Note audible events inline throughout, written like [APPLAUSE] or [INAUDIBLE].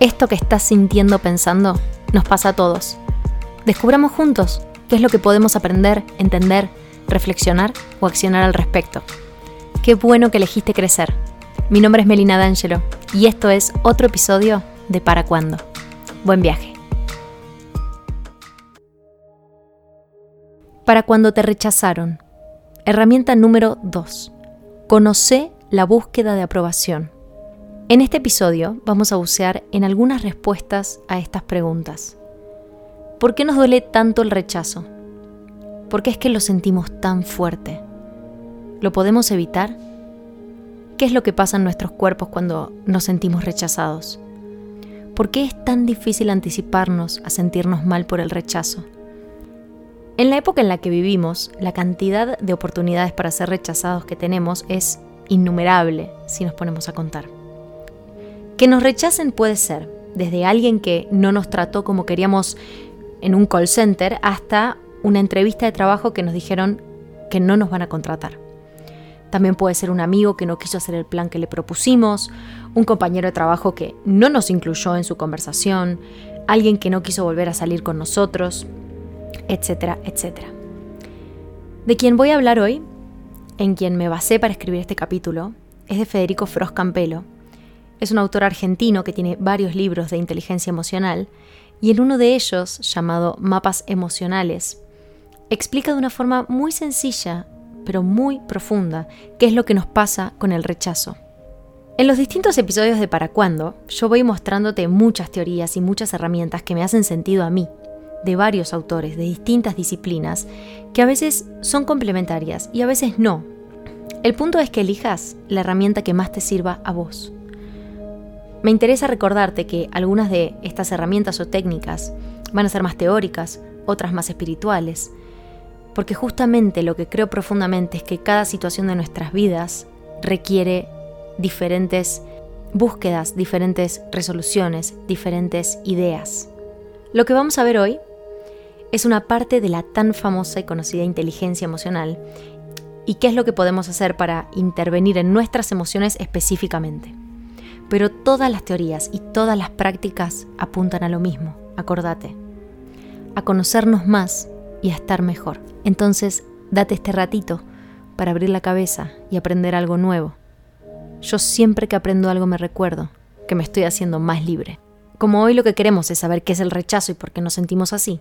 Esto que estás sintiendo pensando nos pasa a todos. Descubramos juntos qué es lo que podemos aprender, entender, reflexionar o accionar al respecto. Qué bueno que elegiste crecer. Mi nombre es Melina D'Angelo y esto es otro episodio de Para Cuándo. Buen viaje. Para cuando te rechazaron. Herramienta número 2. Conoce la búsqueda de aprobación. En este episodio vamos a bucear en algunas respuestas a estas preguntas. ¿Por qué nos duele tanto el rechazo? ¿Por qué es que lo sentimos tan fuerte? ¿Lo podemos evitar? ¿Qué es lo que pasa en nuestros cuerpos cuando nos sentimos rechazados? ¿Por qué es tan difícil anticiparnos a sentirnos mal por el rechazo? En la época en la que vivimos, la cantidad de oportunidades para ser rechazados que tenemos es innumerable si nos ponemos a contar. Que nos rechacen puede ser desde alguien que no nos trató como queríamos en un call center hasta una entrevista de trabajo que nos dijeron que no nos van a contratar. También puede ser un amigo que no quiso hacer el plan que le propusimos, un compañero de trabajo que no nos incluyó en su conversación, alguien que no quiso volver a salir con nosotros, etcétera, etcétera. De quien voy a hablar hoy, en quien me basé para escribir este capítulo, es de Federico Fros Campelo, es un autor argentino que tiene varios libros de inteligencia emocional y en uno de ellos, llamado Mapas Emocionales, explica de una forma muy sencilla, pero muy profunda, qué es lo que nos pasa con el rechazo. En los distintos episodios de Para Cuándo, yo voy mostrándote muchas teorías y muchas herramientas que me hacen sentido a mí, de varios autores de distintas disciplinas, que a veces son complementarias y a veces no. El punto es que elijas la herramienta que más te sirva a vos. Me interesa recordarte que algunas de estas herramientas o técnicas van a ser más teóricas, otras más espirituales, porque justamente lo que creo profundamente es que cada situación de nuestras vidas requiere diferentes búsquedas, diferentes resoluciones, diferentes ideas. Lo que vamos a ver hoy es una parte de la tan famosa y conocida inteligencia emocional y qué es lo que podemos hacer para intervenir en nuestras emociones específicamente. Pero todas las teorías y todas las prácticas apuntan a lo mismo, acordate, a conocernos más y a estar mejor. Entonces, date este ratito para abrir la cabeza y aprender algo nuevo. Yo siempre que aprendo algo me recuerdo que me estoy haciendo más libre. Como hoy lo que queremos es saber qué es el rechazo y por qué nos sentimos así,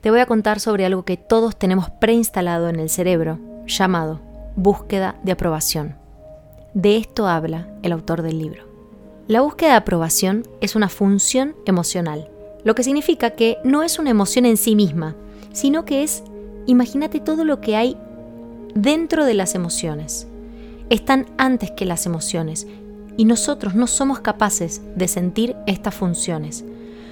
te voy a contar sobre algo que todos tenemos preinstalado en el cerebro, llamado búsqueda de aprobación. De esto habla el autor del libro. La búsqueda de aprobación es una función emocional, lo que significa que no es una emoción en sí misma, sino que es, imagínate todo lo que hay dentro de las emociones. Están antes que las emociones y nosotros no somos capaces de sentir estas funciones.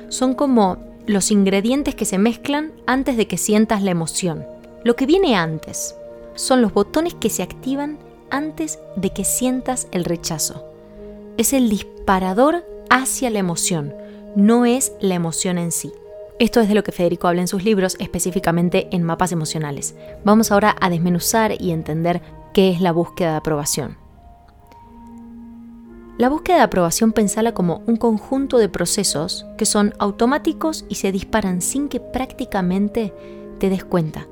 Son como los ingredientes que se mezclan antes de que sientas la emoción. Lo que viene antes son los botones que se activan antes de que sientas el rechazo. Es el disparador hacia la emoción, no es la emoción en sí. Esto es de lo que Federico habla en sus libros, específicamente en mapas emocionales. Vamos ahora a desmenuzar y entender qué es la búsqueda de aprobación. La búsqueda de aprobación pensala como un conjunto de procesos que son automáticos y se disparan sin que prácticamente te des cuenta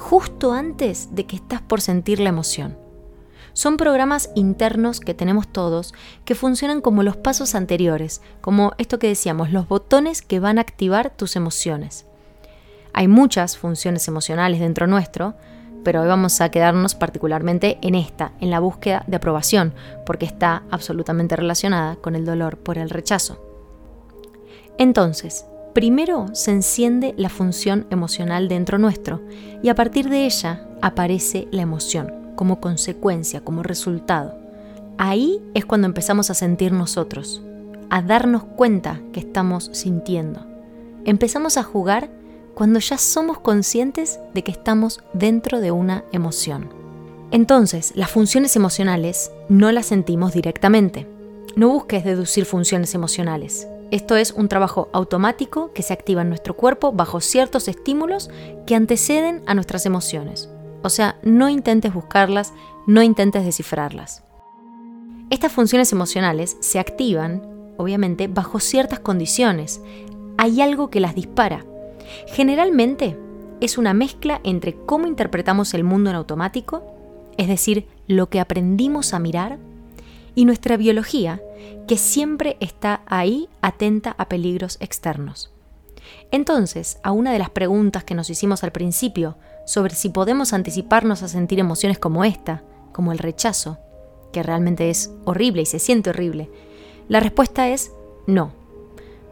justo antes de que estás por sentir la emoción. Son programas internos que tenemos todos que funcionan como los pasos anteriores, como esto que decíamos, los botones que van a activar tus emociones. Hay muchas funciones emocionales dentro nuestro, pero hoy vamos a quedarnos particularmente en esta, en la búsqueda de aprobación, porque está absolutamente relacionada con el dolor por el rechazo. Entonces, Primero se enciende la función emocional dentro nuestro y a partir de ella aparece la emoción como consecuencia, como resultado. Ahí es cuando empezamos a sentir nosotros, a darnos cuenta que estamos sintiendo. Empezamos a jugar cuando ya somos conscientes de que estamos dentro de una emoción. Entonces, las funciones emocionales no las sentimos directamente. No busques deducir funciones emocionales. Esto es un trabajo automático que se activa en nuestro cuerpo bajo ciertos estímulos que anteceden a nuestras emociones. O sea, no intentes buscarlas, no intentes descifrarlas. Estas funciones emocionales se activan obviamente, bajo ciertas condiciones. Hay algo que las dispara. Generalmente es una mezcla entre cómo interpretamos el mundo en automático, es decir, lo que aprendimos a mirar, y nuestra biología, que siempre está ahí atenta a peligros externos. Entonces, a una de las preguntas que nos hicimos al principio sobre si podemos anticiparnos a sentir emociones como esta, como el rechazo, que realmente es horrible y se siente horrible, la respuesta es no.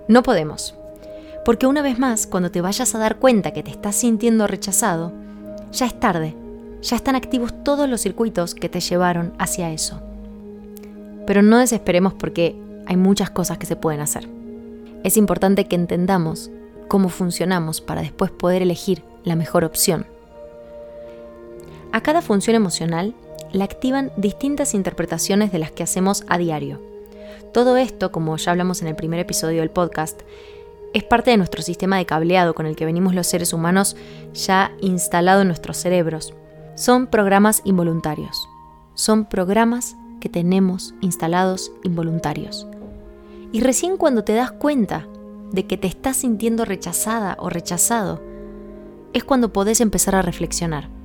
No podemos. Porque una vez más, cuando te vayas a dar cuenta que te estás sintiendo rechazado, ya es tarde, ya están activos todos los circuitos que te llevaron hacia eso. Pero no desesperemos porque hay muchas cosas que se pueden hacer. Es importante que entendamos cómo funcionamos para después poder elegir la mejor opción. A cada función emocional la activan distintas interpretaciones de las que hacemos a diario. Todo esto, como ya hablamos en el primer episodio del podcast, es parte de nuestro sistema de cableado con el que venimos los seres humanos ya instalado en nuestros cerebros. Son programas involuntarios. Son programas que tenemos instalados involuntarios. Y recién cuando te das cuenta de que te estás sintiendo rechazada o rechazado, es cuando podés empezar a reflexionar.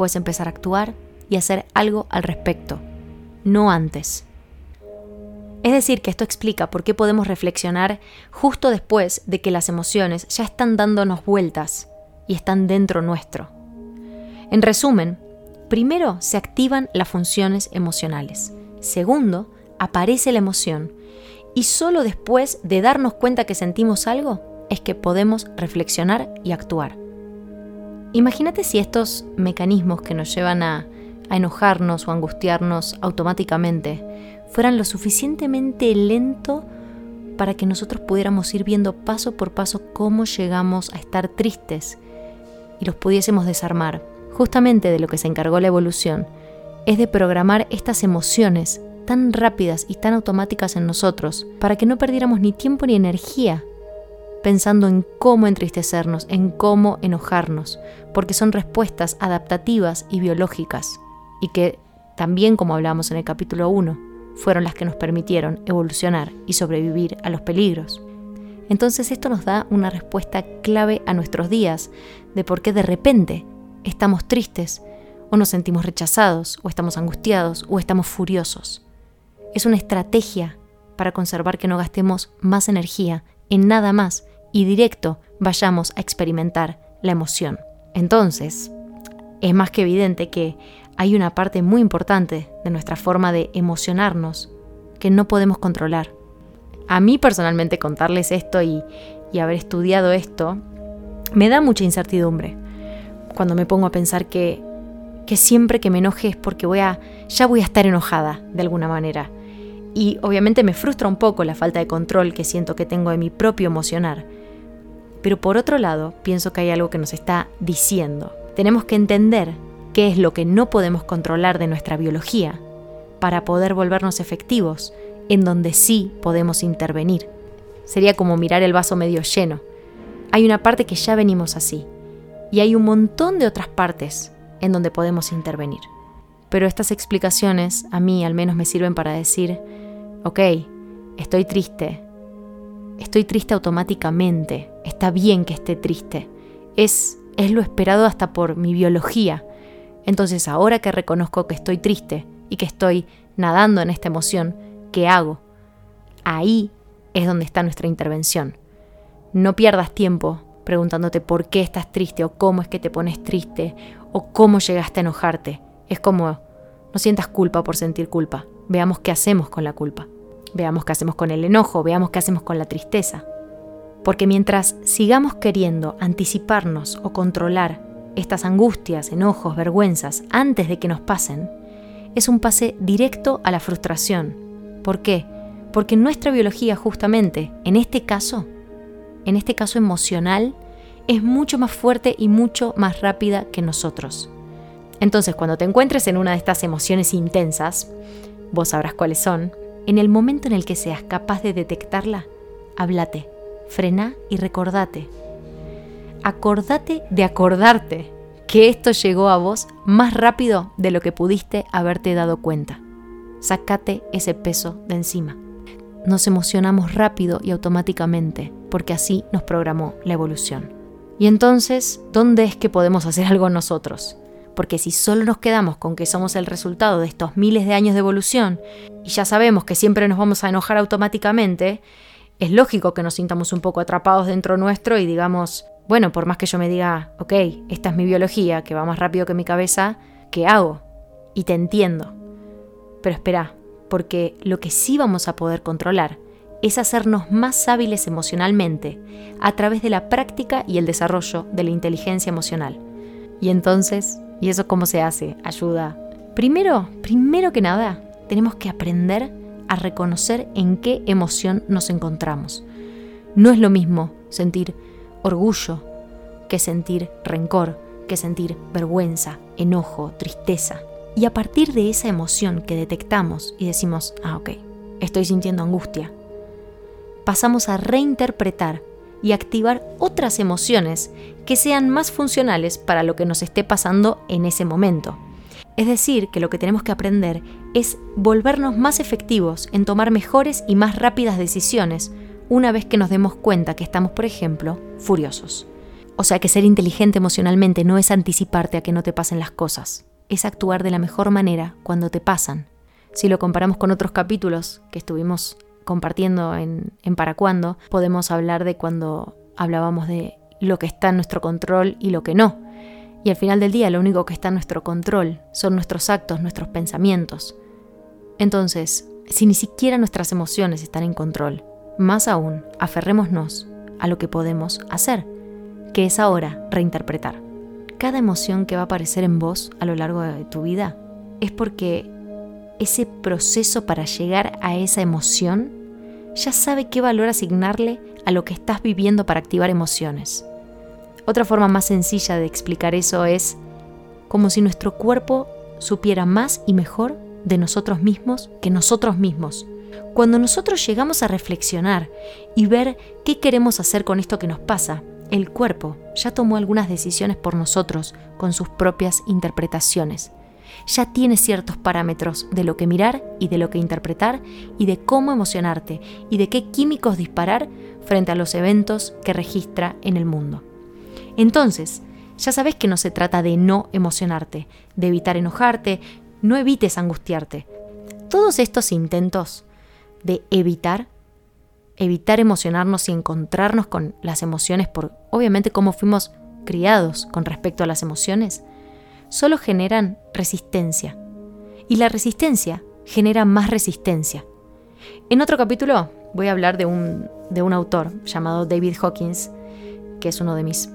Puedes empezar a actuar y hacer algo al respecto, no antes. Es decir, que esto explica por qué podemos reflexionar justo después de que las emociones ya están dándonos vueltas y están dentro nuestro. En resumen, primero se activan las funciones emocionales. Segundo, aparece la emoción. Y solo después de darnos cuenta que sentimos algo es que podemos reflexionar y actuar. Imagínate si estos mecanismos que nos llevan a, enojarnos o angustiarnos automáticamente fueran lo suficientemente lento para que nosotros pudiéramos ir viendo paso por paso cómo llegamos a estar tristes y los pudiésemos desarmar. Justamente de lo que se encargó la evolución es de programar estas emociones tan rápidas y tan automáticas en nosotros para que no perdiéramos ni tiempo ni energía pensando en cómo entristecernos, en cómo enojarnos, porque son respuestas adaptativas y biológicas y que también, como hablamos en el capítulo 1, fueron las que nos permitieron evolucionar y sobrevivir a los peligros. Entonces esto nos da una respuesta clave a nuestros días de por qué de repente estamos tristes o nos sentimos rechazados o estamos angustiados o estamos furiosos. Es una estrategia para conservar que no gastemos más energía en nada más y directo vayamos a experimentar la emoción. Entonces, es más que evidente que hay una parte muy importante de nuestra forma de emocionarnos que no podemos controlar. A mí personalmente contarles esto y, haber estudiado esto me da mucha incertidumbre. Cuando me pongo a pensar que, que siempre que me enoje es porque voy a, ya voy a estar enojada de alguna manera. Y obviamente me frustra un poco la falta de control que siento que tengo de mi propio emocionar. Pero por otro lado, pienso que hay algo que nos está diciendo. Tenemos que entender qué es lo que no podemos controlar de nuestra biología para poder volvernos efectivos en donde sí podemos intervenir. Sería como mirar el vaso medio lleno. Hay una parte que ya venimos así y hay un montón de otras partes en donde podemos intervenir. Pero estas explicaciones a mí al menos me sirven para decir, ok, estoy triste, estoy triste automáticamente, está bien que esté triste, es, es lo esperado hasta por mi biología, entonces ahora que reconozco que estoy triste y que estoy nadando en esta emoción, ¿qué hago? Ahí es donde está nuestra intervención. No pierdas tiempo preguntándote por qué estás triste o cómo es que te pones triste o cómo llegaste a enojarte. Es como, no sientas culpa por sentir culpa. Veamos qué hacemos con la culpa. Veamos qué hacemos con el enojo, veamos qué hacemos con la tristeza. Porque mientras sigamos queriendo anticiparnos o controlar estas angustias, enojos, vergüenzas antes de que nos pasen, es un pase directo a la frustración. ¿Por qué? Porque nuestra biología justamente, en este caso, en este caso emocional, es mucho más fuerte y mucho más rápida que nosotros. Entonces, cuando te encuentres en una de estas emociones intensas, vos sabrás cuáles son, en el momento en el que seas capaz de detectarla, háblate, frena y recordate acordate de acordarte que esto llegó a vos más rápido de lo que pudiste haberte dado cuenta. Sácate ese peso de encima. nos emocionamos rápido y automáticamente, porque así nos programó la evolución. Y entonces, ¿dónde es que podemos hacer algo nosotros? Porque si solo nos quedamos con que somos el resultado de estos miles de años de evolución y ya sabemos que siempre nos vamos a enojar automáticamente, es lógico que nos sintamos un poco atrapados dentro nuestro y digamos, bueno, por más que yo me diga, ok, esta es mi biología, que va más rápido que mi cabeza, ¿qué hago? Y te entiendo. Pero espera, porque lo que sí vamos a poder controlar es hacernos más hábiles emocionalmente a través de la práctica y el desarrollo de la inteligencia emocional. Y entonces, ¿y eso cómo se hace? Ayuda. Primero, primero que nada, tenemos que aprender a reconocer en qué emoción nos encontramos. No es lo mismo sentir orgullo que sentir rencor, que sentir vergüenza, enojo, tristeza. Y a partir de esa emoción que detectamos y decimos, ah, ok, estoy sintiendo angustia, pasamos a reinterpretar y activar otras emociones que sean más funcionales para lo que nos esté pasando en ese momento. Es decir, que lo que tenemos que aprender es volvernos más efectivos en tomar mejores y más rápidas decisiones una vez que nos demos cuenta que estamos, por ejemplo, furiosos. O sea que ser inteligente emocionalmente no es anticiparte a que no te pasen las cosas, es actuar de la mejor manera cuando te pasan. Si lo comparamos con otros capítulos que estuvimos compartiendo en, en Para Cuándo, podemos hablar de cuando hablábamos de lo que está en nuestro control y lo que no. Y al final del día lo único que está en nuestro control son nuestros actos, nuestros pensamientos. Entonces, si ni siquiera nuestras emociones están en control, más aún, aferrémonos a lo que podemos hacer, que es ahora reinterpretar. Cada emoción que va a aparecer en vos a lo largo de tu vida es porque ese proceso para llegar a esa emoción ya sabe qué valor asignarle a lo que estás viviendo para activar emociones. Otra forma más sencilla de explicar eso es como si nuestro cuerpo supiera más y mejor de nosotros mismos que nosotros mismos. Cuando nosotros llegamos a reflexionar y ver qué queremos hacer con esto que nos pasa, el cuerpo ya tomó algunas decisiones por nosotros con sus propias interpretaciones ya tienes ciertos parámetros de lo que mirar y de lo que interpretar y de cómo emocionarte y de qué químicos disparar frente a los eventos que registra en el mundo. Entonces, ya sabes que no se trata de no emocionarte, de evitar enojarte, no evites angustiarte. Todos estos intentos de evitar, evitar emocionarnos y encontrarnos con las emociones por obviamente cómo fuimos criados con respecto a las emociones, solo generan resistencia. Y la resistencia genera más resistencia. En otro capítulo voy a hablar de un, de un autor llamado David Hawkins, que es uno de mis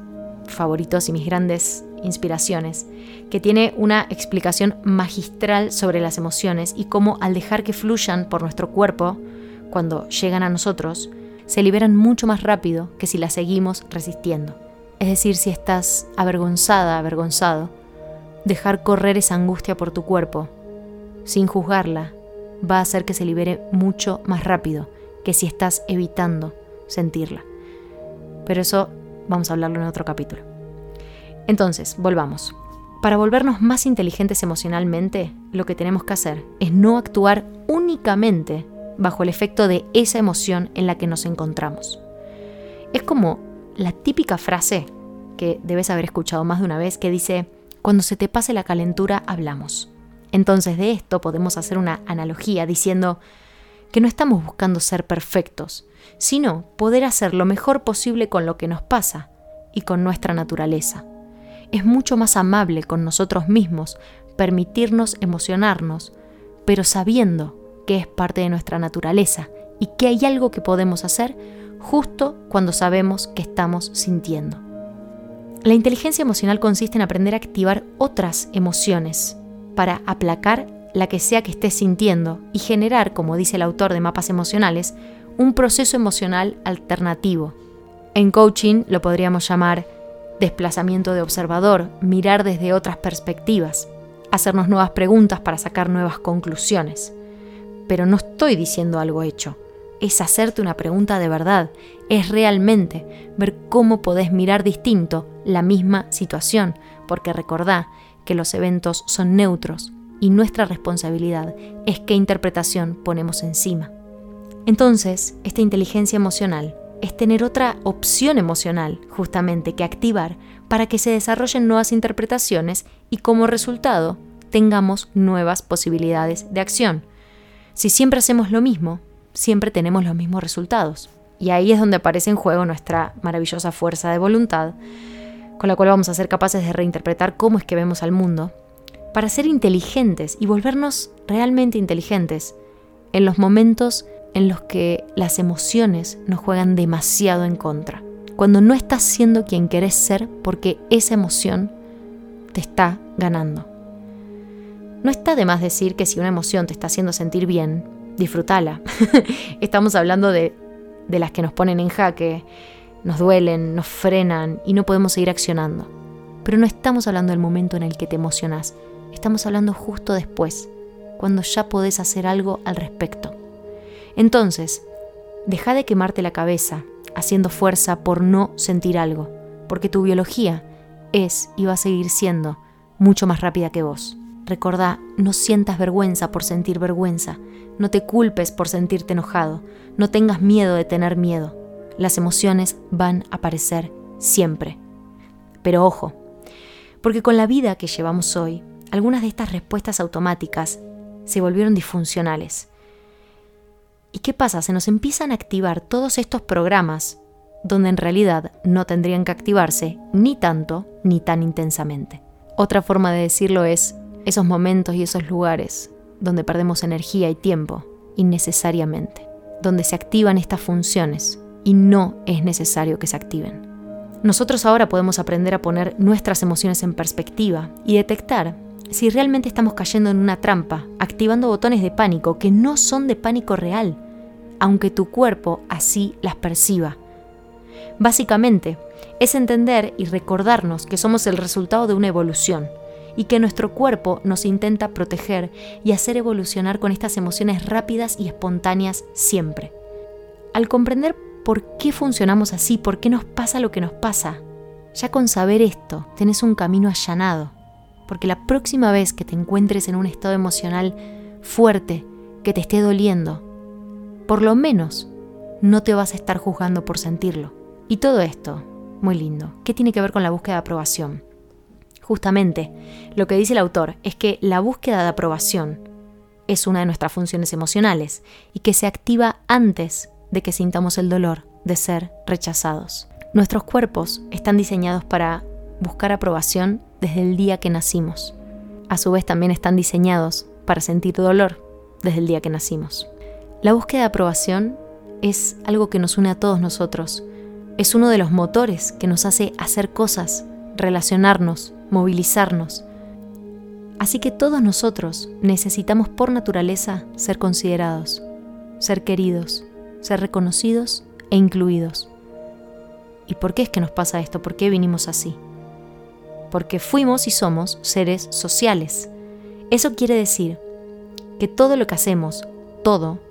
favoritos y mis grandes inspiraciones, que tiene una explicación magistral sobre las emociones y cómo al dejar que fluyan por nuestro cuerpo, cuando llegan a nosotros, se liberan mucho más rápido que si las seguimos resistiendo. Es decir, si estás avergonzada, avergonzado, dejar correr esa angustia por tu cuerpo, sin juzgarla, va a hacer que se libere mucho más rápido que si estás evitando sentirla. Pero eso vamos a hablarlo en otro capítulo. Entonces, volvamos. Para volvernos más inteligentes emocionalmente, lo que tenemos que hacer es no actuar únicamente bajo el efecto de esa emoción en la que nos encontramos. Es como la típica frase que debes haber escuchado más de una vez que dice, cuando se te pase la calentura, hablamos. Entonces de esto podemos hacer una analogía diciendo que no estamos buscando ser perfectos, sino poder hacer lo mejor posible con lo que nos pasa y con nuestra naturaleza. Es mucho más amable con nosotros mismos permitirnos emocionarnos, pero sabiendo que es parte de nuestra naturaleza y que hay algo que podemos hacer justo cuando sabemos que estamos sintiendo. La inteligencia emocional consiste en aprender a activar otras emociones para aplacar la que sea que estés sintiendo y generar, como dice el autor de Mapas Emocionales, un proceso emocional alternativo. En coaching lo podríamos llamar desplazamiento de observador, mirar desde otras perspectivas, hacernos nuevas preguntas para sacar nuevas conclusiones. Pero no estoy diciendo algo hecho es hacerte una pregunta de verdad, es realmente ver cómo podés mirar distinto la misma situación, porque recordá que los eventos son neutros y nuestra responsabilidad es qué interpretación ponemos encima. Entonces, esta inteligencia emocional es tener otra opción emocional, justamente, que activar para que se desarrollen nuevas interpretaciones y como resultado tengamos nuevas posibilidades de acción. Si siempre hacemos lo mismo, siempre tenemos los mismos resultados. Y ahí es donde aparece en juego nuestra maravillosa fuerza de voluntad, con la cual vamos a ser capaces de reinterpretar cómo es que vemos al mundo, para ser inteligentes y volvernos realmente inteligentes en los momentos en los que las emociones nos juegan demasiado en contra. Cuando no estás siendo quien querés ser porque esa emoción te está ganando. No está de más decir que si una emoción te está haciendo sentir bien, disfrútala. [LAUGHS] Estamos hablando de, de las que nos ponen en jaque, nos duelen, nos frenan y no podemos seguir accionando. Pero no estamos hablando del momento en el que te emocionas, estamos hablando justo después, cuando ya podés hacer algo al respecto. Entonces, deja de quemarte la cabeza haciendo fuerza por no sentir algo, porque tu biología es y va a seguir siendo mucho más rápida que vos. Recordá, no sientas vergüenza por sentir vergüenza, no te culpes por sentirte enojado, no tengas miedo de tener miedo. Las emociones van a aparecer siempre. Pero ojo, porque con la vida que llevamos hoy, algunas de estas respuestas automáticas se volvieron disfuncionales ¿Y qué pasa? Se nos empiezan a activar todos estos programas donde en realidad no tendrían que activarse ni tanto ni tan intensamente. Otra forma de decirlo es esos momentos y esos lugares donde perdemos energía y tiempo innecesariamente, donde se activan estas funciones y no es necesario que se activen. Nosotros ahora podemos aprender a poner nuestras emociones en perspectiva y detectar si realmente estamos cayendo en una trampa, activando botones de pánico que no son de pánico real, aunque tu cuerpo así las perciba. Básicamente, es entender y recordarnos que somos el resultado de una evolución y que nuestro cuerpo nos intenta proteger y hacer evolucionar con estas emociones rápidas y espontáneas siempre. Al comprender por qué funcionamos así, por qué nos pasa lo que nos pasa, ya con saber esto tenés un camino allanado, porque la próxima vez que te encuentres en un estado emocional fuerte, que te esté doliendo, por lo menos no te vas a estar juzgando por sentirlo. Y todo esto, muy lindo, ¿qué tiene que ver con la búsqueda de aprobación? Justamente, lo que dice el autor es que la búsqueda de aprobación es una de nuestras funciones emocionales y que se activa antes de que sintamos el dolor de ser rechazados. Nuestros cuerpos están diseñados para buscar aprobación desde el día que nacimos. A su vez también están diseñados para sentir dolor desde el día que nacimos. La búsqueda de aprobación es algo que nos une a todos nosotros. Es uno de los motores que nos hace hacer cosas, relacionarnos, movilizarnos. Así que todos nosotros necesitamos por naturaleza ser considerados, ser queridos, ser reconocidos e incluidos. ¿Y por qué es que nos pasa esto? ¿Por qué vinimos así? Porque fuimos y somos seres sociales. Eso quiere decir que todo lo que hacemos, todo,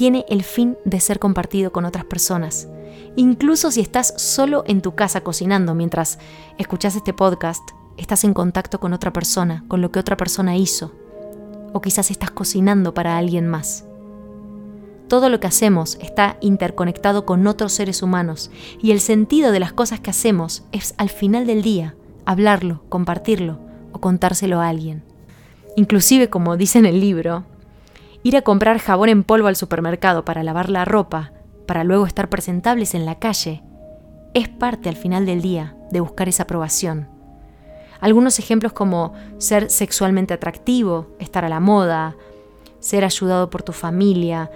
tiene el fin de ser compartido con otras personas. Incluso si estás solo en tu casa cocinando mientras escuchas este podcast, estás en contacto con otra persona, con lo que otra persona hizo. O quizás estás cocinando para alguien más. Todo lo que hacemos está interconectado con otros seres humanos y el sentido de las cosas que hacemos es al final del día hablarlo, compartirlo o contárselo a alguien. Inclusive, como dice en el libro, ir a comprar jabón en polvo al supermercado para lavar la ropa, para luego estar presentables en la calle, es parte al final del día de buscar esa aprobación. Algunos ejemplos como ser sexualmente atractivo, estar a la moda, ser ayudado por tu familia,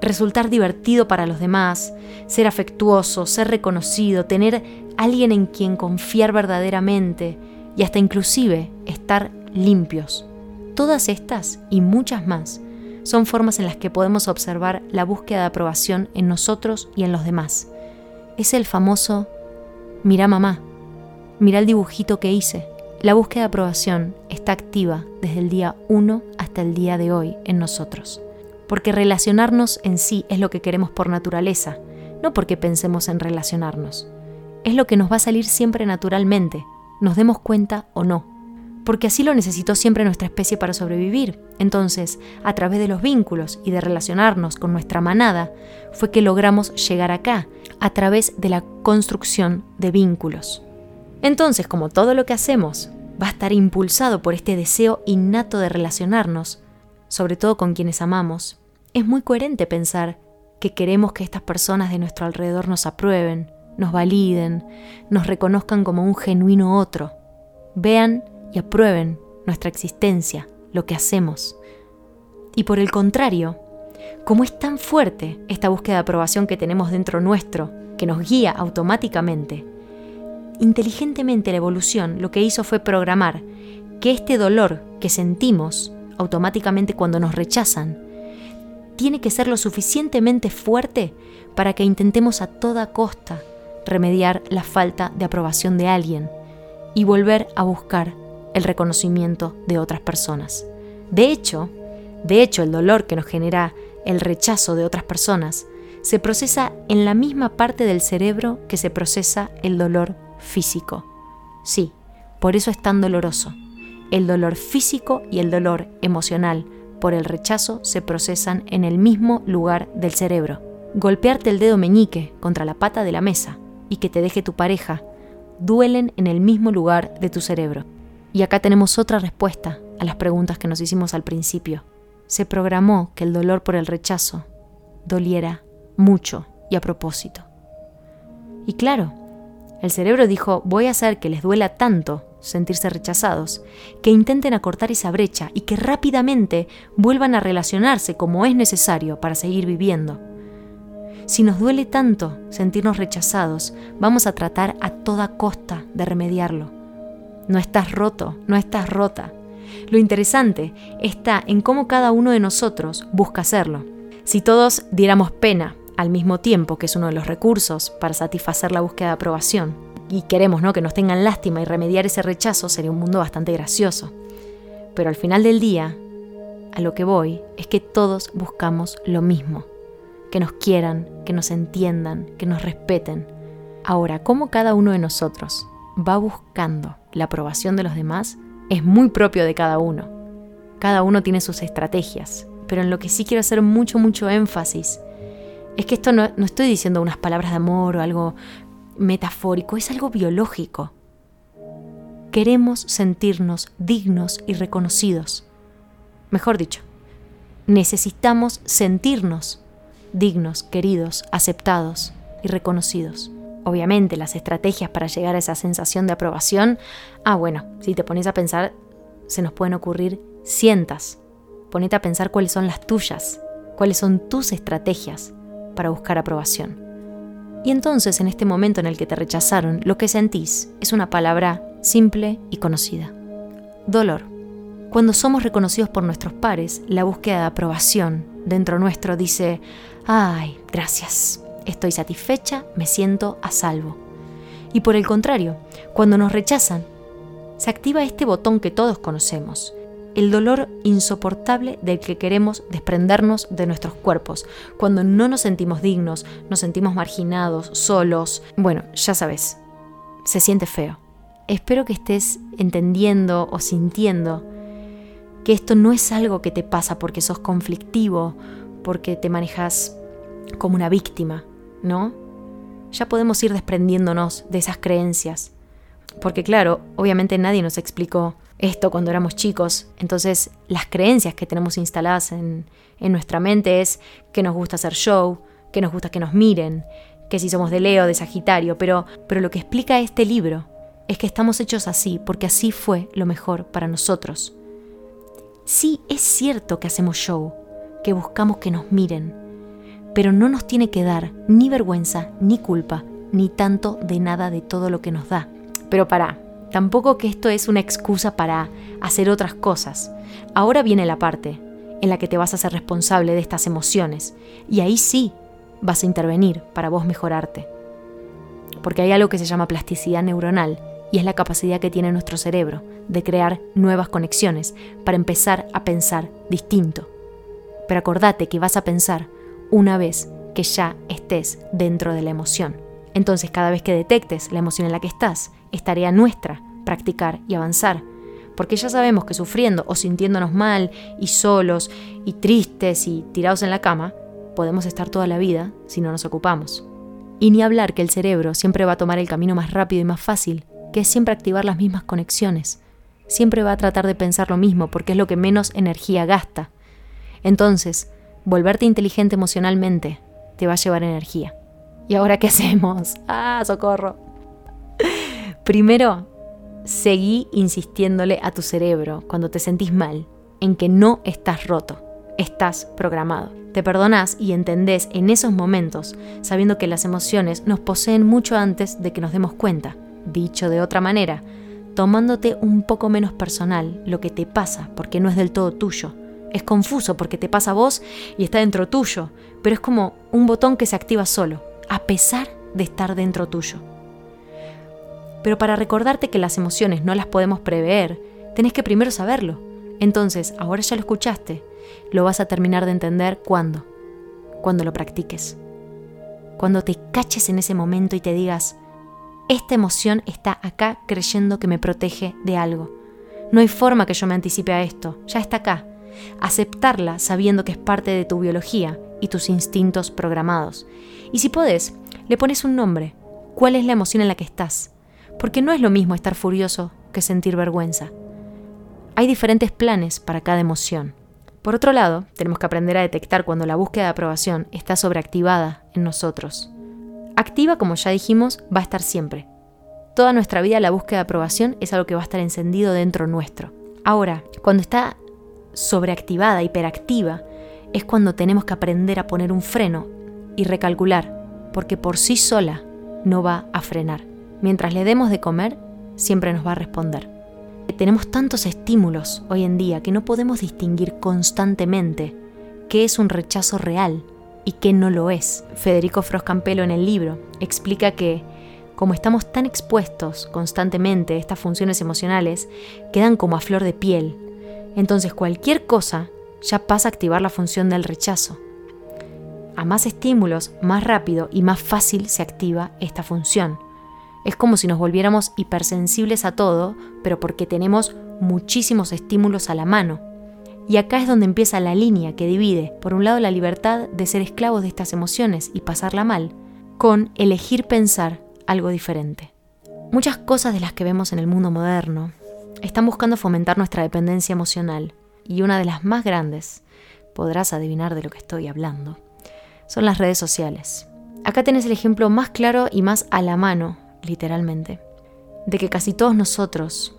resultar divertido para los demás, ser afectuoso, ser reconocido, tener alguien en quien confiar verdaderamente y hasta inclusive estar limpios. Todas estas y muchas más son formas en las que podemos observar la búsqueda de aprobación en nosotros y en los demás. Es el famoso, mira mamá, mira el dibujito que hice. La búsqueda de aprobación está activa desde el día 1 hasta el día de hoy en nosotros. Porque relacionarnos en sí es lo que queremos por naturaleza, no porque pensemos en relacionarnos. Es lo que nos va a salir siempre naturalmente, nos demos cuenta o no. Porque así lo necesitó siempre nuestra especie para sobrevivir. Entonces, a través de los vínculos y de relacionarnos con nuestra manada, fue que logramos llegar acá, a través de la construcción de vínculos. Entonces, como todo lo que hacemos va a estar impulsado por este deseo innato de relacionarnos, sobre todo con quienes amamos, es muy coherente pensar que queremos que estas personas de nuestro alrededor nos aprueben, nos validen, nos reconozcan como un genuino otro, vean y aprueben nuestra existencia, lo que hacemos. Y por el contrario, como es tan fuerte esta búsqueda de aprobación que tenemos dentro nuestro, que nos guía automáticamente, inteligentemente la evolución lo que hizo fue programar que este dolor que sentimos automáticamente cuando nos rechazan tiene que ser lo suficientemente fuerte para que intentemos a toda costa remediar la falta de aprobación de alguien y volver a buscar el reconocimiento de otras personas. De hecho, de hecho el dolor que nos genera el rechazo de otras personas se procesa en la misma parte del cerebro que se procesa el dolor físico. Sí, por eso es tan doloroso. El dolor físico y el dolor emocional por el rechazo se procesan en el mismo lugar del cerebro. Golpearte el dedo meñique contra la pata de la mesa y que te deje tu pareja duelen en el mismo lugar de tu cerebro. Y acá tenemos otra respuesta a las preguntas que nos hicimos al principio. Se programó que el dolor por el rechazo doliera mucho y a propósito. Y claro, el cerebro dijo, voy a hacer que les duela tanto sentirse rechazados, que intenten acortar esa brecha y que rápidamente vuelvan a relacionarse como es necesario para seguir viviendo. Si nos duele tanto sentirnos rechazados, vamos a tratar a toda costa de remediarlo. No estás roto, no estás rota. Lo interesante está en cómo cada uno de nosotros busca hacerlo. Si todos diéramos pena al mismo tiempo, que es uno de los recursos para satisfacer la búsqueda de aprobación, y queremos ¿no? que nos tengan lástima y remediar ese rechazo, sería un mundo bastante gracioso. Pero al final del día, a lo que voy es que todos buscamos lo mismo, que nos quieran, que nos entiendan, que nos respeten. Ahora, cómo cada uno de nosotros va buscando la aprobación de los demás es muy propio de cada uno. Cada uno tiene sus estrategias, pero en lo que sí quiero hacer mucho, mucho énfasis es que esto no, no estoy diciendo unas palabras de amor o algo metafórico, es algo biológico. Queremos sentirnos dignos y reconocidos. Mejor dicho, necesitamos sentirnos dignos, queridos, aceptados y reconocidos. Obviamente las estrategias para llegar a esa sensación de aprobación, ah bueno, si te pones a pensar, se nos pueden ocurrir cientas. Ponete a pensar cuáles son las tuyas, cuáles son tus estrategias para buscar aprobación. Y entonces en este momento en el que te rechazaron, lo que sentís es una palabra simple y conocida. Dolor. Cuando somos reconocidos por nuestros pares, la búsqueda de aprobación dentro nuestro dice, ay, gracias, estoy satisfecha, me siento a salvo. Y por el contrario, cuando nos rechazan, se activa este botón que todos conocemos, el dolor insoportable del que queremos desprendernos de nuestros cuerpos, cuando no nos sentimos dignos, nos sentimos marginados, solos. Bueno, ya sabes, se siente feo. Espero que estés entendiendo o sintiendo que esto no es algo que te pasa porque sos conflictivo, porque te manejas como una víctima, ¿no? Ya podemos ir desprendiéndonos de esas creencias. Porque claro, obviamente nadie nos explicó esto cuando éramos chicos. Entonces, las creencias que tenemos instaladas en, nuestra mente es que nos gusta hacer show, que nos gusta que nos miren, que si somos de Leo, de Sagitario, pero, pero lo que explica este libro es que estamos hechos así porque así fue lo mejor para nosotros. Sí, es cierto que hacemos show, que buscamos que nos miren, pero no nos tiene que dar ni vergüenza, ni culpa, ni tanto de nada de todo lo que nos da. Pero para, Tampoco que esto es una excusa para hacer otras cosas. Ahora viene la parte en la que te vas a ser responsable de estas emociones y ahí sí vas a intervenir para vos mejorarte. Porque hay algo que se llama plasticidad neuronal y es la capacidad que tiene nuestro cerebro de crear nuevas conexiones para empezar a pensar distinto. Pero acordate que vas a pensar una vez que ya estés dentro de la emoción. Entonces cada vez que detectes la emoción en la que estás, es tarea nuestra practicar y avanzar porque ya sabemos que sufriendo o sintiéndonos mal y solos y tristes y tirados en la cama, podemos estar toda la vida si no nos ocupamos. Y ni hablar que el cerebro siempre va a tomar el camino más rápido y más fácil, que es siempre activar las mismas conexiones. Siempre va a tratar de pensar lo mismo porque es lo que menos energía gasta. Entonces, volverte inteligente emocionalmente te va a llevar energía. ¿Y ahora qué hacemos? [LAUGHS] Ah, socorro. Primero, seguí insistiéndole a tu cerebro cuando te sentís mal en que no estás roto, estás programado. Te perdonás y entendés en esos momentos, sabiendo que las emociones nos poseen mucho antes de que nos demos cuenta. Dicho de otra manera, tomándote un poco menos personal lo que te pasa porque no es del todo tuyo. Es confuso porque te pasa a vos y está dentro tuyo, pero es como un botón que se activa solo, a pesar de estar dentro tuyo. Pero para recordarte que las emociones no las podemos prever, tenés que primero saberlo. Entonces, ahora ya lo escuchaste, lo vas a terminar de entender cuando, cuando lo practiques. Cuando te caches en ese momento y te digas, esta emoción está acá creyendo que me protege de algo. No hay forma que yo me anticipe a esto, ya está acá. Aceptarla sabiendo que es parte de tu biología y tus instintos programados. Y si podés, le pones un nombre. ¿Cuál es la emoción en la que estás? Porque no es lo mismo estar furioso que sentir vergüenza. Hay diferentes planes para cada emoción. Por otro lado, tenemos que aprender a detectar cuando la búsqueda de aprobación está sobreactivada en nosotros. Activa, como ya dijimos, va a estar siempre. Toda nuestra vida la búsqueda de aprobación es algo que va a estar encendido dentro nuestro. Ahora, cuando está sobreactivada, hiperactiva, es cuando tenemos que aprender a poner un freno y recalcular, porque por sí sola no va a frenar. Mientras le demos de comer, siempre nos va a responder. Tenemos tantos estímulos hoy en día que no podemos distinguir constantemente qué es un rechazo real y qué no lo es. Federico Froscampelo en el libro explica que como estamos tan expuestos constantemente a estas funciones emocionales, quedan como a flor de piel. Entonces cualquier cosa ya pasa a activar la función del rechazo. A más estímulos, más rápido y más fácil se activa esta función. Es como si nos volviéramos hipersensibles a todo, pero porque tenemos muchísimos estímulos a la mano. Y acá es donde empieza la línea que divide, por un lado, la libertad de ser esclavos de estas emociones y pasarla mal, con elegir pensar algo diferente. Muchas cosas de las que vemos en el mundo moderno están buscando fomentar nuestra dependencia emocional, y una de las más grandes, podrás adivinar de lo que estoy hablando, son las redes sociales. Acá tenés el ejemplo más claro y más a la mano literalmente, de que casi todos nosotros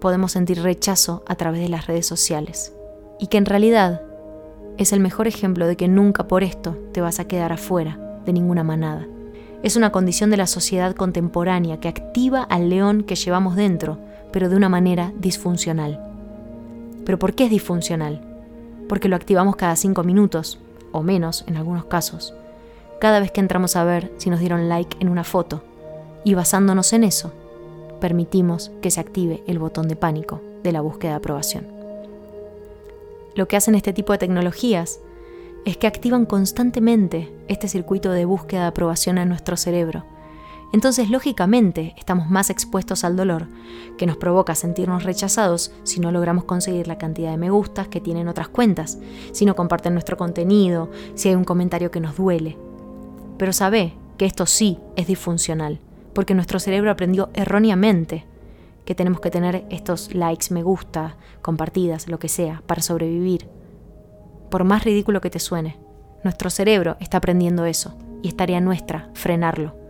podemos sentir rechazo a través de las redes sociales y que en realidad es el mejor ejemplo de que nunca por esto te vas a quedar afuera de ninguna manada. Es una condición de la sociedad contemporánea que activa al león que llevamos dentro, pero de una manera disfuncional. ¿Pero por qué es disfuncional? Porque lo activamos cada cinco minutos, o menos en algunos casos, cada vez que entramos a ver si nos dieron like en una foto, y basándonos en eso, permitimos que se active el botón de pánico de la búsqueda de aprobación. Lo que hacen este tipo de tecnologías es que activan constantemente este circuito de búsqueda de aprobación en nuestro cerebro. Entonces, lógicamente, estamos más expuestos al dolor, que nos provoca sentirnos rechazados si no logramos conseguir la cantidad de me gustas que tienen otras cuentas, si no comparten nuestro contenido, si hay un comentario que nos duele. Pero sabe que esto sí es disfuncional porque nuestro cerebro aprendió erróneamente que tenemos que tener estos likes, me gusta, compartidas, lo que sea, para sobrevivir. Por más ridículo que te suene, nuestro cerebro está aprendiendo eso y es tarea nuestra frenarlo.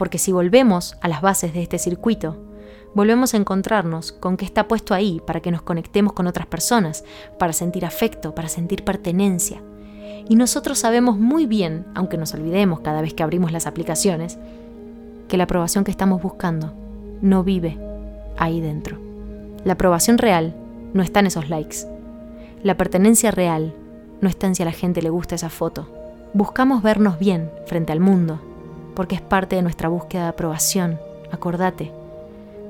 Porque si volvemos a las bases de este circuito, volvemos a encontrarnos con que está puesto ahí para que nos conectemos con otras personas, para sentir afecto, para sentir pertenencia. Y nosotros sabemos muy bien, aunque nos olvidemos cada vez que abrimos las aplicaciones, que la aprobación que estamos buscando no vive ahí dentro. La aprobación real no está en esos likes. La pertenencia real no está en si a la gente le gusta esa foto. Buscamos vernos bien frente al mundo, porque es parte de nuestra búsqueda de aprobación, acordate.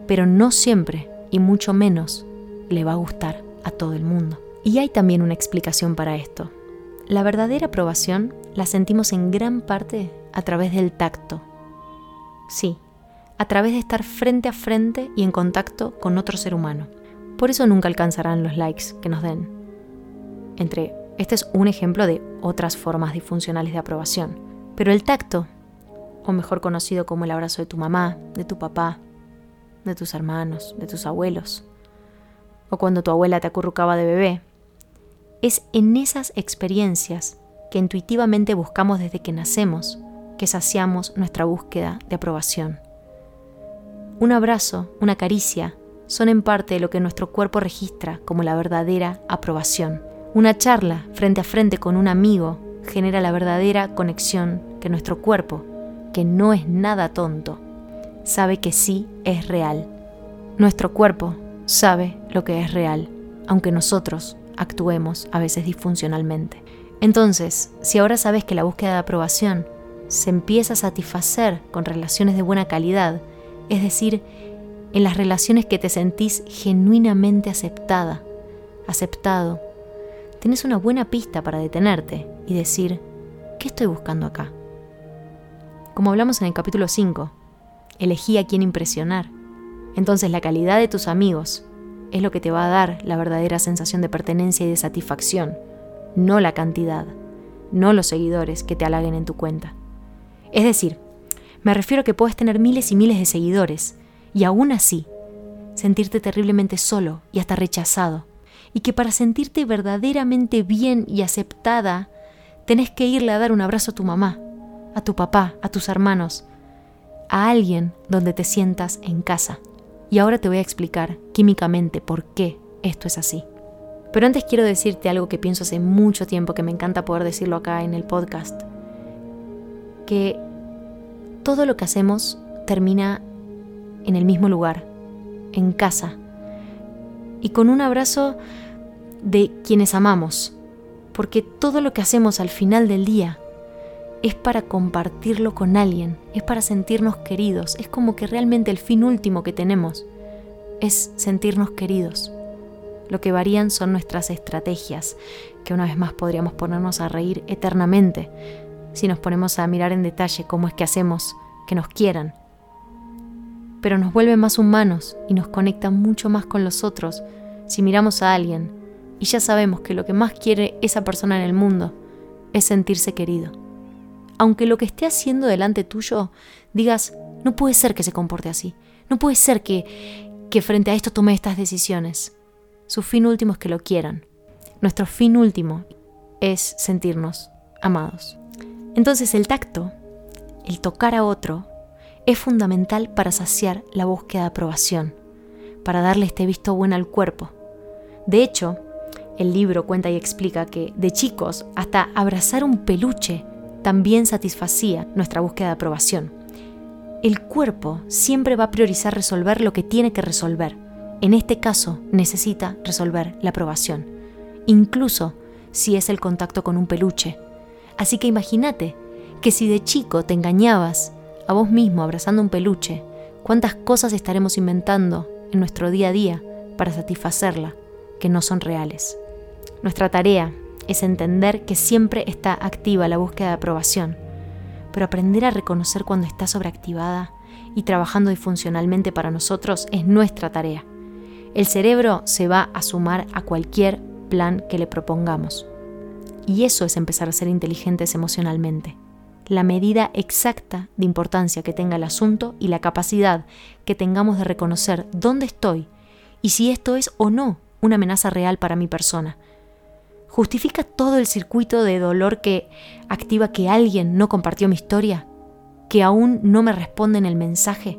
Pero no siempre, y mucho menos, le va a gustar a todo el mundo. Y hay también una explicación para esto. La verdadera aprobación la sentimos en gran parte a través del tacto, Sí, a través de estar frente a frente y en contacto con otro ser humano. Por eso nunca alcanzarán los likes que nos den. Entre este es un ejemplo de otras formas disfuncionales de aprobación. Pero el tacto, o mejor conocido como el abrazo de tu mamá, de tu papá, de tus hermanos, de tus abuelos, o cuando tu abuela te acurrucaba de bebé, es en esas experiencias que intuitivamente buscamos desde que nacemos que saciamos nuestra búsqueda de aprobación. Un abrazo, una caricia, son en parte lo que nuestro cuerpo registra como la verdadera aprobación. Una charla frente a frente con un amigo genera la verdadera conexión que nuestro cuerpo, que no es nada tonto, sabe que sí es real. Nuestro cuerpo sabe lo que es real, aunque nosotros actuemos a veces disfuncionalmente. Entonces, si ahora sabes que la búsqueda de aprobación se empieza a satisfacer con relaciones de buena calidad, es decir, en las relaciones que te sentís genuinamente aceptada, aceptado, tenés una buena pista para detenerte y decir, ¿qué estoy buscando acá? Como hablamos en el capítulo 5, elegí a quién impresionar. Entonces la calidad de tus amigos es lo que te va a dar la verdadera sensación de pertenencia y de satisfacción, no la cantidad, no los seguidores que te halaguen en tu cuenta. Es decir, me refiero a que puedes tener miles y miles de seguidores y aún así sentirte terriblemente solo y hasta rechazado, y que para sentirte verdaderamente bien y aceptada, tenés que irle a dar un abrazo a tu mamá, a tu papá, a tus hermanos, a alguien donde te sientas en casa. Y ahora te voy a explicar químicamente por qué esto es así. Pero antes quiero decirte algo que pienso hace mucho tiempo, que me encanta poder decirlo acá en el podcast, que todo lo que hacemos termina en el mismo lugar, en casa, y con un abrazo de quienes amamos, porque todo lo que hacemos al final del día es para compartirlo con alguien, es para sentirnos queridos, es como que realmente el fin último que tenemos es sentirnos queridos. Lo que varían son nuestras estrategias, que una vez más podríamos ponernos a reír eternamente si nos ponemos a mirar en detalle cómo es que hacemos que nos quieran. Pero nos vuelve más humanos y nos conecta mucho más con los otros si miramos a alguien y ya sabemos que lo que más quiere esa persona en el mundo es sentirse querido aunque lo que esté haciendo delante tuyo digas, no puede ser que se comporte así, no puede ser que, que frente a esto tome estas decisiones. Su fin último es que lo quieran. Nuestro fin último es sentirnos amados. Entonces el tacto, el tocar a otro, es fundamental para saciar la búsqueda de aprobación, para darle este visto bueno al cuerpo. De hecho, el libro cuenta y explica que de chicos hasta abrazar un peluche también satisfacía nuestra búsqueda de aprobación. El cuerpo siempre va a priorizar resolver lo que tiene que resolver. En este caso, necesita resolver la aprobación, incluso si es el contacto con un peluche. Así que imagínate que si de chico te engañabas a vos mismo abrazando un peluche, cuántas cosas estaremos inventando en nuestro día a día para satisfacerla que no son reales. Nuestra tarea es entender que siempre está activa la búsqueda de aprobación, pero aprender a reconocer cuando está sobreactivada y trabajando disfuncionalmente para nosotros es nuestra tarea. El cerebro se va a sumar a cualquier plan que le propongamos. Y eso es empezar a ser inteligentes emocionalmente. La medida exacta de importancia que tenga el asunto y la capacidad que tengamos de reconocer dónde estoy y si esto es o no una amenaza real para mi persona, ¿Justifica todo el circuito de dolor que activa que alguien no compartió mi historia? ¿Que aún no me responde en el mensaje?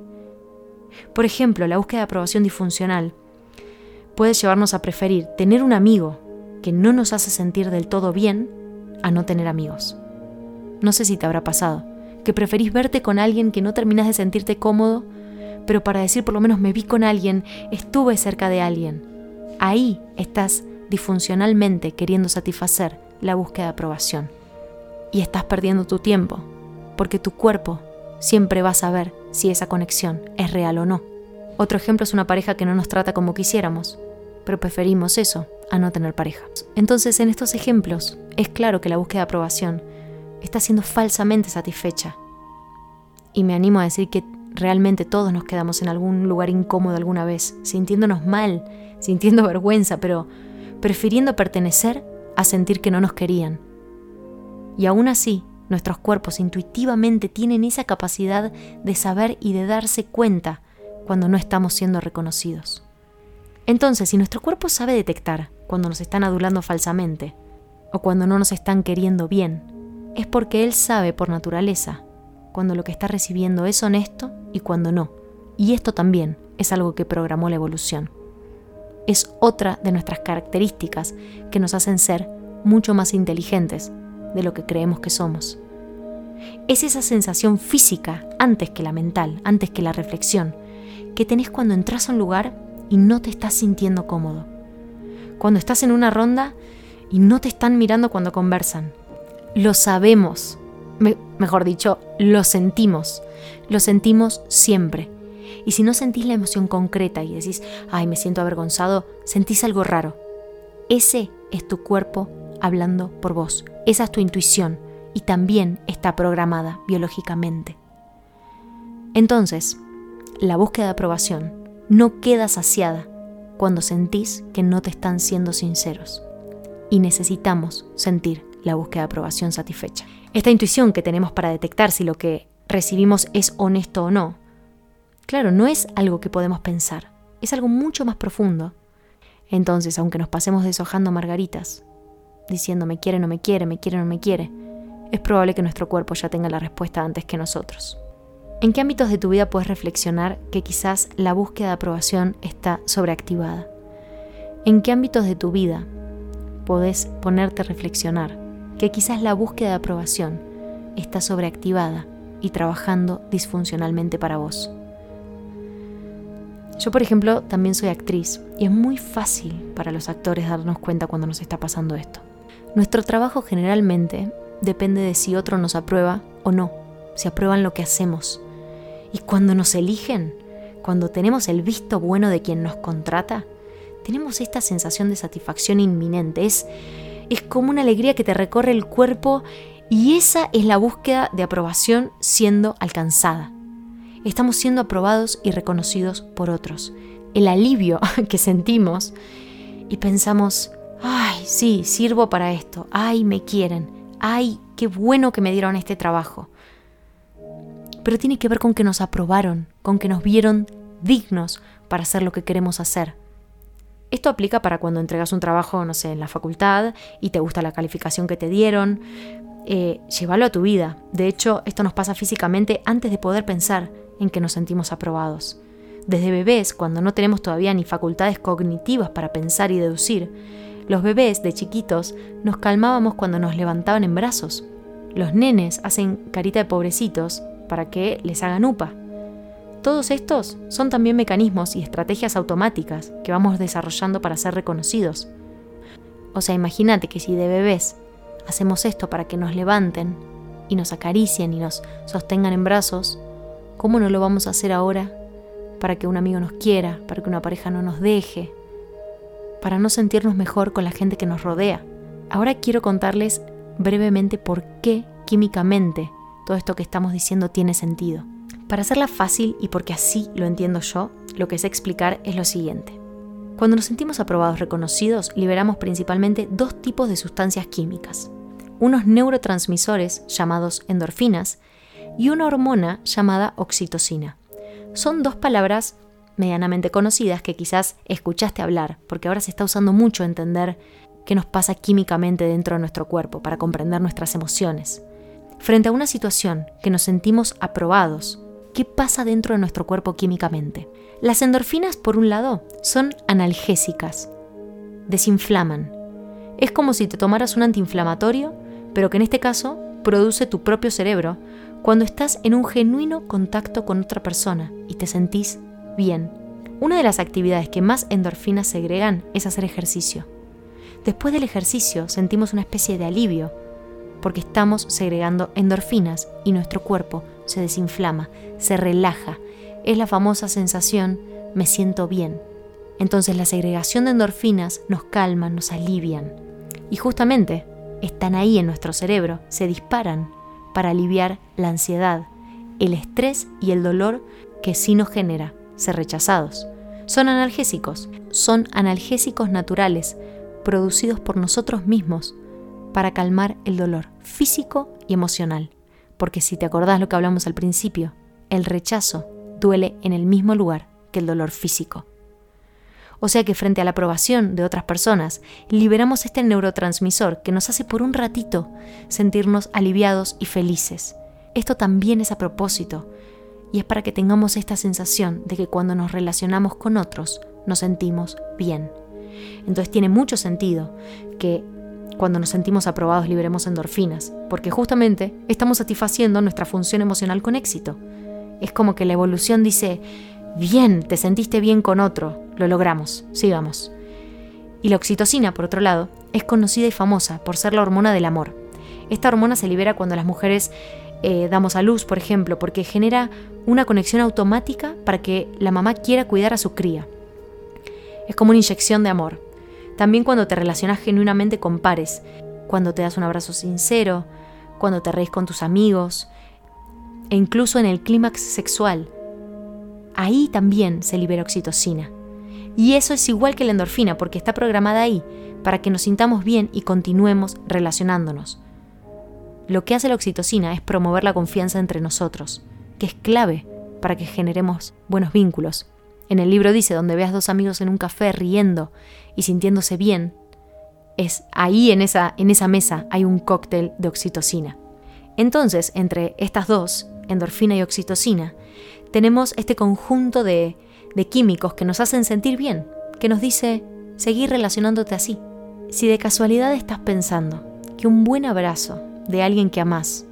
Por ejemplo, la búsqueda de aprobación disfuncional puede llevarnos a preferir tener un amigo que no nos hace sentir del todo bien a no tener amigos. No sé si te habrá pasado, que preferís verte con alguien que no terminas de sentirte cómodo, pero para decir por lo menos me vi con alguien, estuve cerca de alguien. Ahí estás disfuncionalmente queriendo satisfacer la búsqueda de aprobación. Y estás perdiendo tu tiempo, porque tu cuerpo siempre va a saber si esa conexión es real o no. Otro ejemplo es una pareja que no nos trata como quisiéramos, pero preferimos eso a no tener pareja. Entonces, en estos ejemplos, es claro que la búsqueda de aprobación está siendo falsamente satisfecha. Y me animo a decir que realmente todos nos quedamos en algún lugar incómodo alguna vez, sintiéndonos mal sintiendo [LAUGHS] vergüenza, pero prefiriendo pertenecer a sentir que no nos querían. Y aún así, nuestros cuerpos intuitivamente tienen esa capacidad de saber y de darse cuenta cuando no estamos siendo reconocidos. Entonces, si nuestro cuerpo sabe detectar cuando nos están adulando falsamente o cuando no nos están queriendo bien, es porque él sabe por naturaleza cuando lo que está recibiendo es honesto y cuando no. Y esto también es algo que programó la evolución. Es otra de nuestras características que nos hacen ser mucho más inteligentes de lo que creemos que somos. Es esa sensación física antes que la mental, antes que la reflexión, que tenés cuando entras a un lugar y no te estás sintiendo cómodo. Cuando estás en una ronda y no te están mirando cuando conversan. Lo sabemos, mejor dicho, lo sentimos. Lo sentimos siempre. Y si no sentís la emoción concreta y decís, ay, me siento avergonzado, sentís algo raro. Ese es tu cuerpo hablando por vos. Esa es tu intuición y también está programada biológicamente. Entonces, la búsqueda de aprobación no queda saciada cuando sentís que no te están siendo sinceros. Y necesitamos sentir la búsqueda de aprobación satisfecha. Esta intuición que tenemos para detectar si lo que recibimos es honesto o no, claro, no es algo que podemos pensar, es algo mucho más profundo. Entonces, aunque nos pasemos deshojando margaritas, diciendo me quiere, no me quiere, me quiere, no me quiere, es probable que nuestro cuerpo ya tenga la respuesta antes que nosotros. ¿En qué ámbitos de tu vida puedes reflexionar que quizás la búsqueda de aprobación está sobreactivada? ¿En qué ámbitos de tu vida podés ponerte a reflexionar que quizás la búsqueda de aprobación está sobreactivada y trabajando disfuncionalmente para vos? Yo, por ejemplo, también soy actriz y es muy fácil para los actores darnos cuenta cuando nos está pasando esto. Nuestro trabajo generalmente depende de si otro nos aprueba o no, si aprueban lo que hacemos. Y cuando nos eligen, cuando tenemos el visto bueno de quien nos contrata, tenemos esta sensación de satisfacción inminente. Es, es como una alegría que te recorre el cuerpo y esa es la búsqueda de aprobación siendo alcanzada. Estamos siendo aprobados y reconocidos por otros. El alivio [LAUGHS] que sentimos y pensamos, ay, sí, sirvo para esto, ay, me quieren, ay, qué bueno que me dieron este trabajo. Pero tiene que ver con que nos aprobaron, con que nos vieron dignos para hacer lo que queremos hacer. Esto aplica para cuando entregas un trabajo, no sé, en la facultad y te gusta la calificación que te dieron. Eh, llévalo a tu vida. De hecho, esto nos pasa físicamente antes de poder pensar en que nos sentimos aprobados. Desde bebés, cuando no tenemos todavía ni facultades cognitivas para pensar y deducir, los bebés de chiquitos nos calmábamos cuando nos levantaban en brazos. Los nenes hacen carita de pobrecitos para que les hagan UPA. Todos estos son también mecanismos y estrategias automáticas que vamos desarrollando para ser reconocidos. O sea, imagínate que si de bebés hacemos esto para que nos levanten y nos acaricien y nos sostengan en brazos, ¿cómo no lo vamos a hacer ahora para que un amigo nos quiera, para que una pareja no nos deje, para no sentirnos mejor con la gente que nos rodea. Ahora quiero contarles brevemente por qué químicamente todo esto que estamos diciendo tiene sentido. Para hacerla fácil y porque así lo entiendo yo, lo que sé explicar es lo siguiente. Cuando nos sentimos aprobados reconocidos, liberamos principalmente dos tipos de sustancias químicas. Unos neurotransmisores llamados endorfinas y una hormona llamada oxitocina. Son dos palabras medianamente conocidas que quizás escuchaste hablar, porque ahora se está usando mucho entender qué nos pasa químicamente dentro de nuestro cuerpo para comprender nuestras emociones. Frente a una situación que nos sentimos aprobados, ¿qué pasa dentro de nuestro cuerpo químicamente? Las endorfinas, por un lado, son analgésicas, desinflaman. Es como si te tomaras un antiinflamatorio, pero que en este caso produce tu propio cerebro cuando estás en un genuino contacto con otra persona y te sentís bien. Una de las actividades que más endorfinas segregan es hacer ejercicio. Después del ejercicio sentimos una especie de alivio, porque estamos segregando endorfinas y nuestro cuerpo se desinflama, se relaja. Es la famosa sensación me siento bien. Entonces la segregación de endorfinas nos calma, nos alivian. Y justamente están ahí en nuestro cerebro, se disparan para aliviar la ansiedad, el estrés y el dolor que sí nos genera ser rechazados. Son analgésicos, son analgésicos naturales, producidos por nosotros mismos para calmar el dolor físico y emocional. Porque si te acordás lo que hablamos al principio, el rechazo duele en el mismo lugar que el dolor físico. O sea que frente a la aprobación de otras personas, liberamos este neurotransmisor que nos hace por un ratito sentirnos aliviados y felices. Esto también es a propósito, y es para que tengamos esta sensación de que cuando nos relacionamos con otros nos sentimos bien. Entonces tiene mucho sentido que cuando nos sentimos aprobados liberemos endorfinas, porque justamente estamos satisfaciendo nuestra función emocional con éxito. Es como que la evolución dice, bien, te sentiste bien con otro, lo logramos, sigamos. Y la oxitocina, por otro lado, es conocida y famosa por ser la hormona del amor. Esta hormona se libera cuando las mujeres eh, damos a luz, por ejemplo, porque genera una conexión automática para que la mamá quiera cuidar a su cría. Es como una inyección de amor. También cuando te relacionas genuinamente con pares, cuando te das un abrazo sincero, cuando te reís con tus amigos, e incluso en el clímax sexual. Ahí también se libera oxitocina. Y eso es igual que la endorfina porque está programada ahí para que nos sintamos bien y continuemos relacionándonos. Lo que hace la oxitocina es promover la confianza entre nosotros, que es clave para que generemos buenos vínculos. En el libro dice, donde veas dos amigos en un café riendo y sintiéndose bien, es ahí en esa, en esa mesa hay un cóctel de oxitocina. Entonces, entre estas dos, endorfina y oxitocina, tenemos este conjunto de, químicos que nos hacen sentir bien, que nos dice seguir relacionándote así. Si de casualidad estás pensando que un buen abrazo de alguien que amás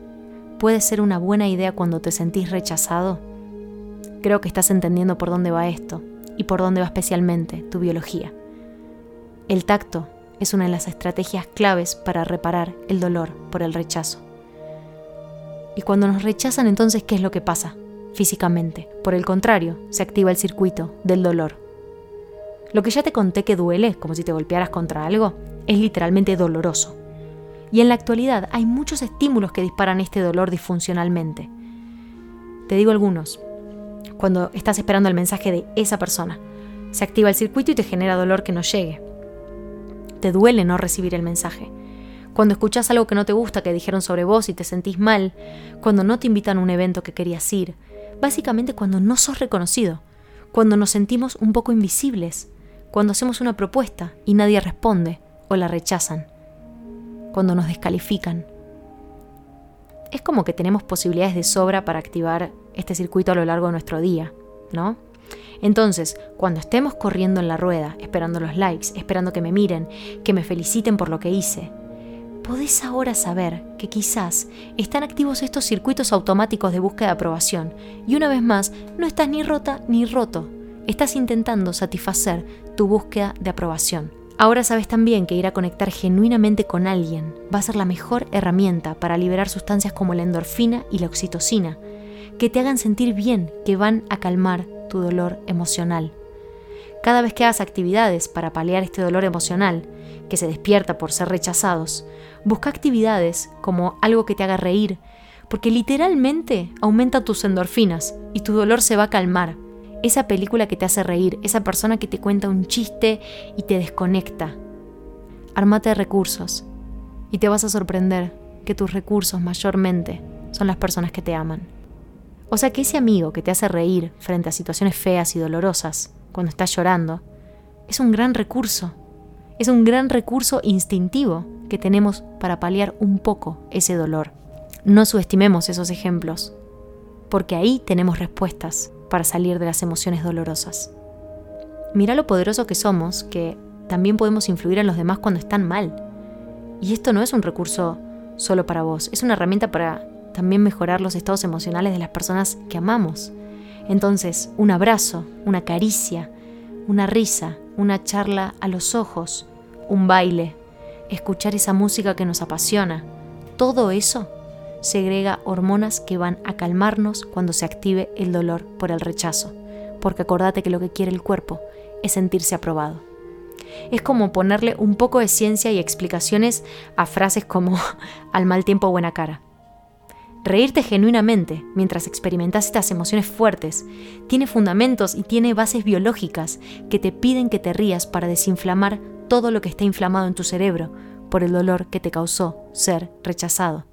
puede ser una buena idea cuando te sentís rechazado, creo que estás entendiendo por dónde va esto y por dónde va especialmente tu biología. El tacto es una de las estrategias claves para reparar el dolor por el rechazo. Y cuando nos rechazan, entonces, ¿qué es lo que pasa? Físicamente. Por el contrario, se activa el circuito del dolor. Lo que ya te conté que duele, como si te golpearas contra algo, es literalmente doloroso. Y en la actualidad hay muchos estímulos que disparan este dolor disfuncionalmente. Te digo algunos. Cuando estás esperando el mensaje de esa persona, se activa el circuito y te genera dolor que no llegue. Te duele no recibir el mensaje. Cuando escuchas algo que no te gusta que dijeron sobre vos y te sentís mal, cuando no te invitan a un evento que querías ir, básicamente cuando no sos reconocido, cuando nos sentimos un poco invisibles, cuando hacemos una propuesta y nadie responde o la rechazan, cuando nos descalifican. Es como que tenemos posibilidades de sobra para activar este circuito a lo largo de nuestro día, ¿no? Entonces, cuando estemos corriendo en la rueda, esperando los likes, esperando que me miren, que me feliciten por lo que hice, podés ahora saber que quizás están activos estos circuitos automáticos de búsqueda de aprobación y una vez más no estás ni rota ni roto, estás intentando satisfacer tu búsqueda de aprobación. Ahora sabes también que ir a conectar genuinamente con alguien va a ser la mejor herramienta para liberar sustancias como la endorfina y la oxitocina, que te hagan sentir bien, que van a calmar tu dolor emocional. Cada vez que hagas actividades para paliar este dolor emocional, que se despierta por ser rechazados, busca actividades como algo que te haga reír, porque literalmente aumenta tus endorfinas y tu dolor se va a calmar. Esa película que te hace reír, esa persona que te cuenta un chiste y te desconecta. Armate de recursos y te vas a sorprender que tus recursos mayormente son las personas que te aman. O sea que ese amigo que te hace reír frente a situaciones feas y dolorosas, cuando estás llorando, es un gran recurso. Es un gran recurso instintivo que tenemos para paliar un poco ese dolor. No subestimemos esos ejemplos, porque ahí tenemos respuestas para salir de las emociones dolorosas. Mira lo poderoso que somos, que también podemos influir en los demás cuando están mal. Y esto no es un recurso solo para vos, es una herramienta para también mejorar los estados emocionales de las personas que amamos. Entonces, un abrazo, una caricia, una risa, una charla a los ojos, un baile, escuchar esa música que nos apasiona, todo eso segrega hormonas que van a calmarnos cuando se active el dolor por el rechazo, porque acordate que lo que quiere el cuerpo es sentirse aprobado. Es como ponerle un poco de ciencia y explicaciones a frases como [LAUGHS] al mal tiempo buena cara. Reírte genuinamente mientras experimentas estas emociones fuertes tiene fundamentos y tiene bases biológicas que te piden que te rías para desinflamar todo lo que está inflamado en tu cerebro por el dolor que te causó ser rechazado.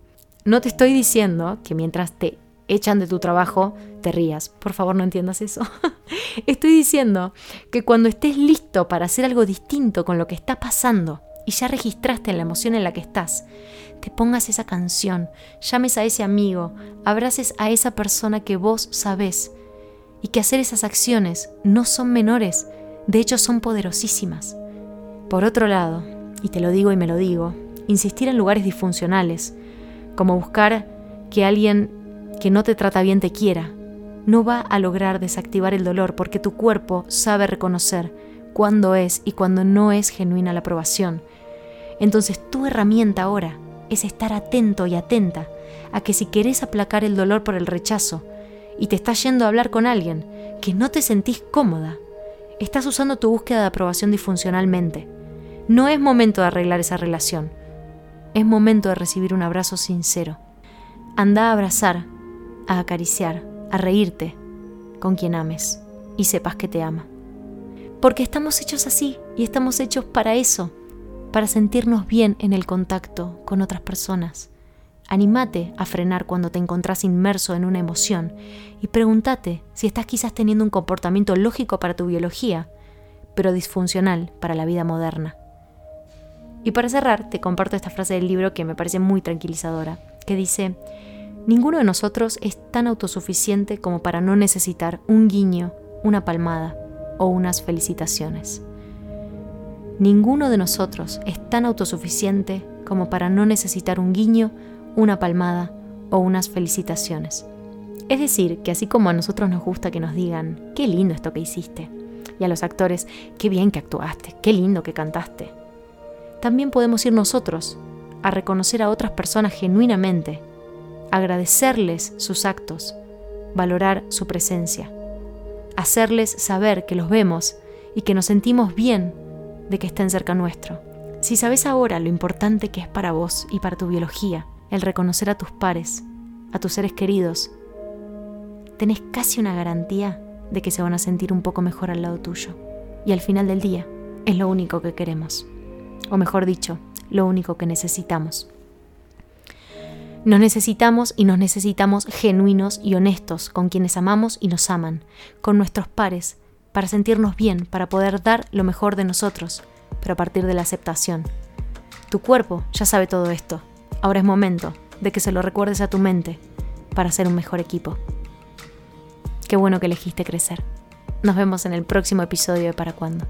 No te estoy diciendo que mientras te echan de tu trabajo te rías. Por favor, no entiendas eso. [LAUGHS] estoy diciendo que cuando estés listo para hacer algo distinto con lo que está pasando, y ya registraste la emoción en la que estás, te pongas esa canción, llames a ese amigo, abraces a esa persona que vos sabés y que hacer esas acciones no son menores, de hecho son poderosísimas. Por otro lado, y te lo digo y me lo digo, insistir en lugares disfuncionales, como buscar que alguien que no te trata bien te quiera, no va a lograr desactivar el dolor porque tu cuerpo sabe reconocer cuándo es y cuándo no es genuina la aprobación entonces tu herramienta ahora es estar atento y atenta a que si querés aplacar el dolor por el rechazo y te estás yendo a hablar con alguien que no te sentís cómoda, estás usando tu búsqueda de aprobación disfuncionalmente. No es momento de arreglar esa relación, es momento de recibir un abrazo sincero. Anda a abrazar, a acariciar, a reírte con quien ames y sepas que te ama. Porque estamos hechos así y estamos hechos para eso para sentirnos bien en el contacto con otras personas. Anímate a frenar cuando te encontrás inmerso en una emoción y pregúntate si estás quizás teniendo un comportamiento lógico para tu biología, pero disfuncional para la vida moderna. Y para cerrar, te comparto esta frase del libro que me parece muy tranquilizadora, que dice, Ninguno de nosotros es tan autosuficiente como para no necesitar un guiño, una palmada o unas felicitaciones. Ninguno de nosotros es tan autosuficiente como para no necesitar un guiño, una palmada o unas felicitaciones. Es decir, que así como a nosotros nos gusta que nos digan, qué lindo esto que hiciste, y a los actores, qué bien que actuaste, qué lindo que cantaste, también podemos ir nosotros a reconocer a otras personas genuinamente, agradecerles sus actos, valorar su presencia, hacerles saber que los vemos y que nos sentimos bien de que estén cerca nuestro. Si sabes ahora lo importante que es para vos y para tu biología el reconocer a tus pares, a tus seres queridos, tenés casi una garantía de que se van a sentir un poco mejor al lado tuyo. Y al final del día es lo único que queremos. O mejor dicho, lo único que necesitamos. Nos necesitamos y nos necesitamos genuinos y honestos con quienes amamos y nos aman, con nuestros pares, para sentirnos bien, para poder dar lo mejor de nosotros, pero a partir de la aceptación. Tu cuerpo ya sabe todo esto. Ahora es momento de que se lo recuerdes a tu mente para ser un mejor equipo. Qué bueno que elegiste crecer. Nos vemos en el próximo episodio de Para Cuándo.